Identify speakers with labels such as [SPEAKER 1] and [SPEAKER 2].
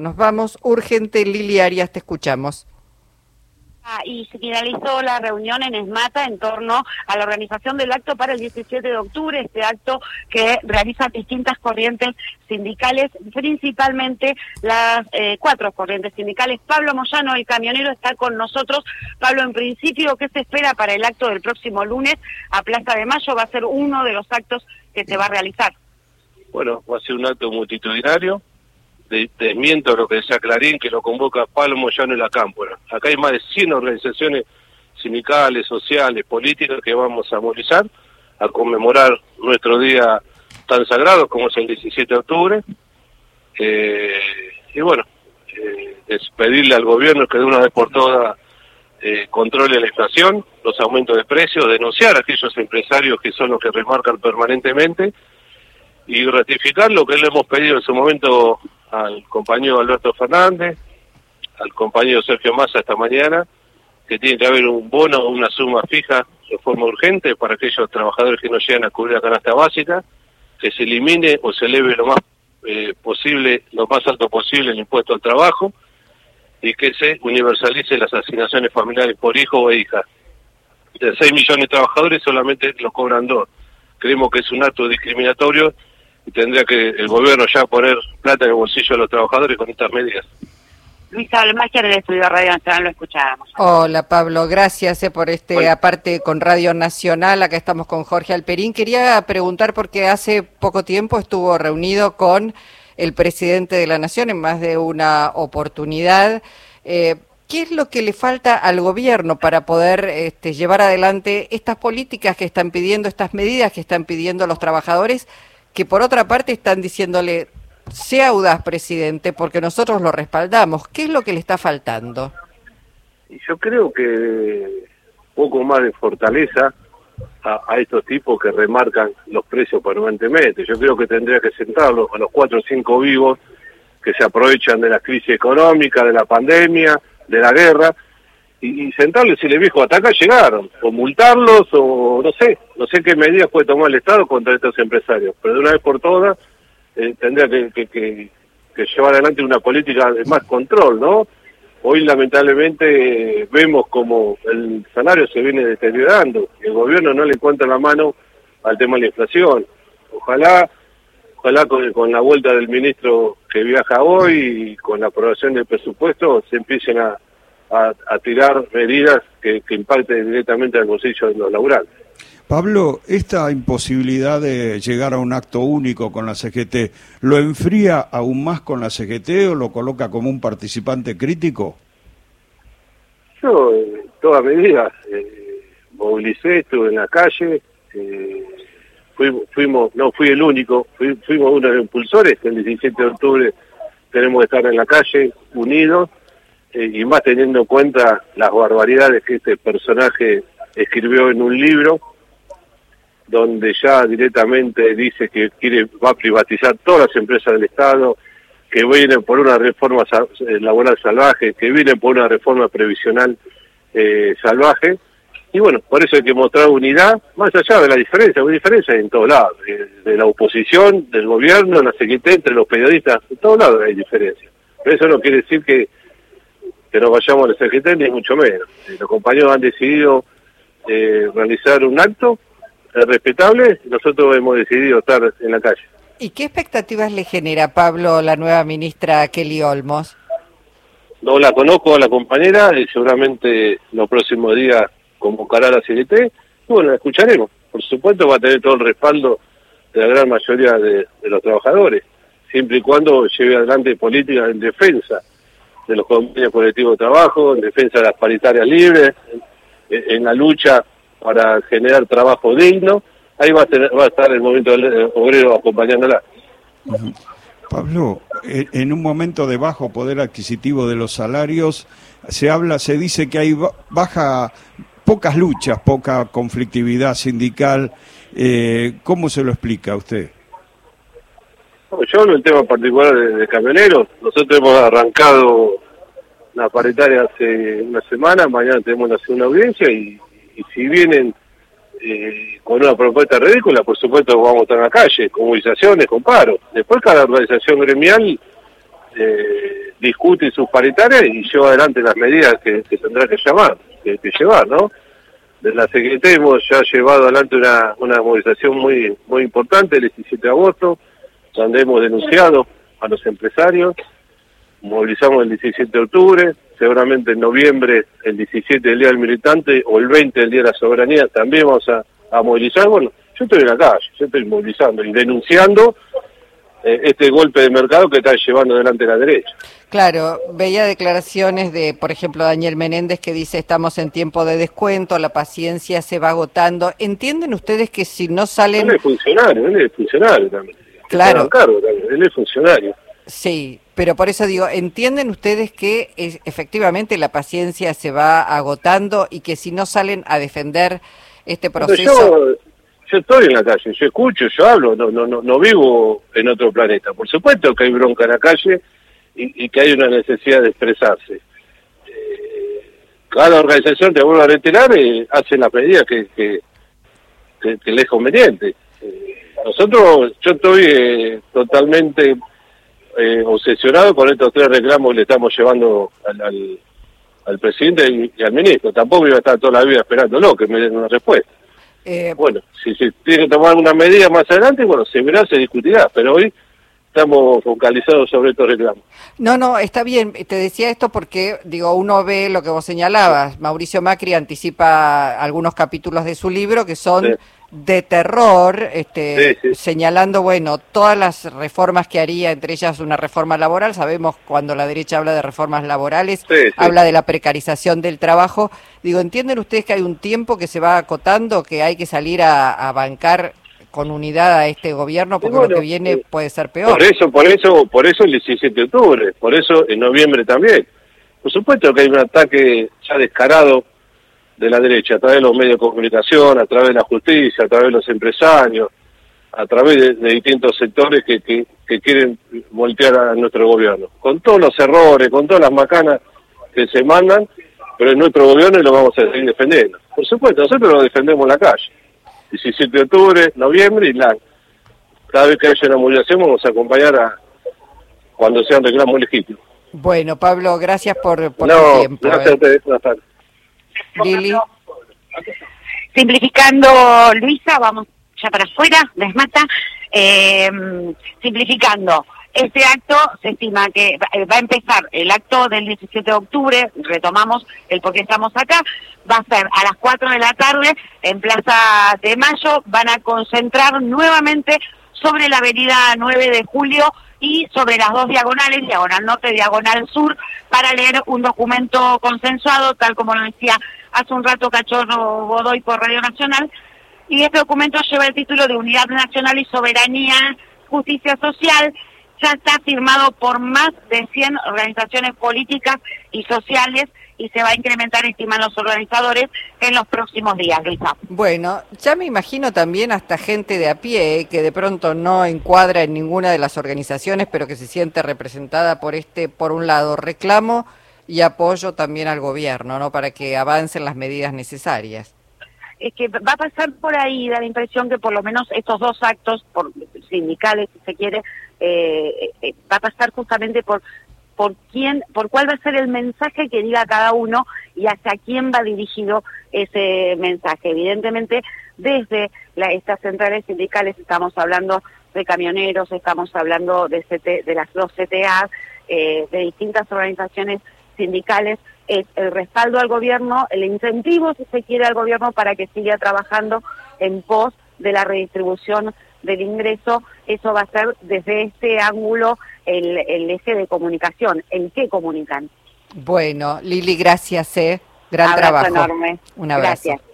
[SPEAKER 1] Nos vamos urgente, Lili Arias, te escuchamos.
[SPEAKER 2] Ah, y se finalizó la reunión en Esmata en torno a la organización del acto para el 17 de octubre, este acto que realizan distintas corrientes sindicales, principalmente las eh, cuatro corrientes sindicales. Pablo Moyano, el camionero, está con nosotros. Pablo, en principio, ¿qué se espera para el acto del próximo lunes a Plaza de Mayo? Va a ser uno de los actos que se va a realizar.
[SPEAKER 3] Bueno, va a ser un acto multitudinario desmiento lo que decía Clarín, que lo convoca Pablo Moyano en la Cámpora. Acá hay más de 100 organizaciones sindicales, sociales, políticas que vamos a movilizar a conmemorar nuestro día tan sagrado como es el 17 de octubre. Eh, y bueno, eh, es pedirle al gobierno que de una vez por todas eh, controle la inflación, los aumentos de precios, denunciar a aquellos empresarios que son los que remarcan permanentemente y ratificar lo que le hemos pedido en su momento al compañero Alberto Fernández, al compañero Sergio Massa esta mañana, que tiene que haber un bono o una suma fija de forma urgente para aquellos trabajadores que no llegan a cubrir la canasta básica, que se elimine o se eleve lo más eh, posible, lo más alto posible el impuesto al trabajo y que se universalice las asignaciones familiares por hijo o hija. De 6 millones de trabajadores solamente lo cobran dos. Creemos que es un acto discriminatorio y tendría que el gobierno ya poner plata en el bolsillo de los trabajadores con estas medidas.
[SPEAKER 2] Luisa Almacher del Estudio Radio Nacional, lo escuchábamos.
[SPEAKER 1] Hola Pablo, gracias eh, por este aparte con Radio Nacional, acá estamos con Jorge Alperín. Quería preguntar porque hace poco tiempo estuvo reunido con el presidente de la Nación en más de una oportunidad. Eh, ¿Qué es lo que le falta al gobierno para poder este, llevar adelante estas políticas que están pidiendo, estas medidas que están pidiendo los trabajadores? Que por otra parte están diciéndole, sea audaz, presidente, porque nosotros lo respaldamos. ¿Qué es lo que le está faltando?
[SPEAKER 3] Y yo creo que poco más de fortaleza a, estos tipos que remarcan los precios permanentemente. Yo creo que tendría que sentarlos a los cuatro o cinco vivos que se aprovechan de la crisis económica, de la pandemia, de la guerra, y, sentarles y le dijo, hasta acá llegaron, o multarlos, o no sé, no sé qué medidas puede tomar el Estado contra estos empresarios, pero de una vez por todas eh, tendría que, que, llevar adelante una política de más control, ¿no? Hoy lamentablemente vemos como el salario se viene deteriorando, y el gobierno no le encuentra la mano al tema de la inflación. Ojalá ojalá con, con, la vuelta del ministro que viaja hoy y con la aprobación del presupuesto se empiecen a, a, tirar medidas que, impacten directamente al bolsillo de los laburales.
[SPEAKER 4] Pablo, esta imposibilidad de llegar a un acto único con la CGT, ¿lo enfría aún más con la CGT o lo coloca como un participante crítico?
[SPEAKER 3] Yo, en toda medida, eh, movilicé, estuve en la calle, eh, fuimos, no fui el único, fuimos uno de los impulsores, el 17 de octubre tenemos que estar en la calle, unidos, eh, y más teniendo en cuenta las barbaridades que este personaje escribió en un libro, donde ya directamente dice que quiere va a privatizar todas las empresas del Estado, que vienen por una reforma eh, laboral salvaje, que vienen por una reforma previsional eh, salvaje. Y bueno, por eso hay que mostrar unidad, más allá de la diferencia, hay diferencia en todos lados, de, la oposición, del gobierno, la secretaría, entre los periodistas, en todos lados hay diferencia. Pero eso no quiere decir que que nos vayamos a la CGT, ni mucho menos. Los compañeros han decidido eh, realizar un acto respetable, nosotros hemos decidido estar en la calle.
[SPEAKER 1] ¿Y qué expectativas le genera, Pablo, la nueva ministra Kelly Olmos?
[SPEAKER 3] No la conozco a la compañera y seguramente los próximos días convocará a la CGT. Y bueno, la escucharemos. Por supuesto va a tener todo el respaldo de la gran mayoría de, de los trabajadores, siempre y cuando lleve adelante políticas en defensa de los convenios colectivos de trabajo, en defensa de las paritarias libres, en, la lucha para generar trabajo digno. Ahí va a, va a estar el movimiento obrero acompañándola.
[SPEAKER 4] Pablo, en un momento de bajo poder adquisitivo de los salarios, se habla, se dice que hay baja, pocas luchas, poca conflictividad sindical. Eh, ¿Cómo se lo explica a usted?
[SPEAKER 3] Yo hablo del tema particular de, camioneros. Nosotros hemos arrancado la paritaria hace una semana, mañana tenemos una segunda audiencia y, si vienen eh, con una propuesta ridícula, por supuesto vamos a estar en la calle, con movilizaciones, con paro. Después cada organización gremial eh, discute sus paritarias y lleva adelante las medidas que, tendrá que llamar, que, llevar, ¿no? De la Secretaría hemos ya llevado adelante una, una movilización muy, muy importante el 17 de agosto, donde hemos denunciado a los empresarios, movilizamos el 17 de octubre, seguramente en noviembre, el 17 del Día del Militante o el 20 del Día de la Soberanía, también vamos a, a movilizar. Bueno, yo estoy en la calle, yo estoy movilizando y denunciando eh, este golpe de mercado que está llevando adelante la derecha.
[SPEAKER 1] Claro, veía declaraciones de, por ejemplo, Daniel Menéndez que dice estamos en tiempo de descuento, la paciencia se va agotando. ¿Entienden ustedes que si no salen...
[SPEAKER 3] Él es funcionario, él es funcionario también.
[SPEAKER 1] Claro.
[SPEAKER 3] él es funcionario.
[SPEAKER 1] Sí, pero por eso digo, ¿entienden ustedes que efectivamente la paciencia se va agotando y que si no salen a defender este proceso
[SPEAKER 3] yo estoy en la calle, yo escucho, yo hablo, no, no, no, no vivo en otro planeta. Por supuesto que hay bronca en la calle y, que hay una necesidad de expresarse. Eh, cada organización, te vuelvo a reiterar, eh, hace la medida que, que, que, le es conveniente. Eh, nosotros, yo estoy totalmente obsesionado con estos tres reclamos que le estamos llevando al, al, presidente y, y, al ministro. Tampoco iba a estar toda la vida esperándolo que me den una respuesta. Eh, bueno, si se tiene que tomar una medida más adelante, bueno, se verá, se discutirá, pero hoy estamos focalizados sobre estos reclamos.
[SPEAKER 1] No, no, está bien. Te decía esto porque, digo, uno ve lo que vos señalabas. Mauricio Macri anticipa algunos capítulos de su libro que son de terror, este, señalando, bueno, todas las reformas que haría, entre ellas una reforma laboral. Sabemos cuando la derecha habla de reformas laborales, habla de la precarización del trabajo. Digo, ¿entienden ustedes que hay un tiempo que se va acotando, que hay que salir a, bancar con unidad a este gobierno porque lo que viene eh, puede ser peor?
[SPEAKER 3] Por eso, por eso, por eso el 17 de octubre, por eso en noviembre también. Por supuesto que hay un ataque ya descarado de la derecha, a través de los medios de comunicación, a través de la justicia, a través de los empresarios, a través de, distintos sectores que, que, quieren voltear a nuestro gobierno. Con todos los errores, con todas las macanas que se mandan, pero en nuestro gobierno y lo vamos a seguir defendiendo. Por supuesto, nosotros lo defendemos en la calle. 17 de octubre, noviembre y la, cada vez que haya una movilización vamos a acompañar a cuando sean reclamos legítimos.
[SPEAKER 1] Bueno, Pablo, gracias por, por el tiempo.
[SPEAKER 3] Gracias a eh. ustedes, buenas tardes.
[SPEAKER 2] Lili. Simplificando, Luisa, vamos ya para afuera, desmata. Eh, simplificando, este acto se estima que va a empezar el acto del 17 de octubre, retomamos el por qué estamos acá, va a ser a las 4 de la tarde en Plaza de Mayo, van a concentrar nuevamente sobre la avenida 9 de Julio y sobre las dos diagonales, diagonal norte, diagonal sur, para leer un documento consensuado, tal como lo decía hace un rato Cachorro Godoy por Radio Nacional. Y este documento lleva el título de Unidad Nacional y Soberanía, Justicia Social. Ya está firmado por más de 100 organizaciones políticas y sociales y se va a incrementar, estiman los organizadores, en los próximos días, Luisa.
[SPEAKER 1] Bueno, ya me imagino también hasta gente de a pie eh, que de pronto no encuadra en ninguna de las organizaciones, pero que se siente representada por este, por un lado, reclamo y apoyo también al gobierno, ¿no? Para que avancen las medidas necesarias.
[SPEAKER 2] Es que va a pasar por ahí, da la impresión que por lo menos estos dos actos, por sindicales, si se quiere, eh, eh, va a pasar justamente por por quién, por cuál va a ser el mensaje que diga cada uno y hacia quién va dirigido ese mensaje. Evidentemente, desde estas centrales sindicales estamos hablando de camioneros, estamos hablando de, de las dos CTA, eh, de distintas organizaciones sindicales, es el respaldo al gobierno, el incentivo, si se quiere, al gobierno para que siga trabajando en pos de la redistribución del ingreso, eso va a ser desde este ángulo el, el eje de comunicación, el qué comunican.
[SPEAKER 1] Bueno, Lili, gracias, ¿eh? Gran
[SPEAKER 2] Abrazo
[SPEAKER 1] trabajo.
[SPEAKER 2] enorme.
[SPEAKER 1] Un abrazo.
[SPEAKER 2] Gracias.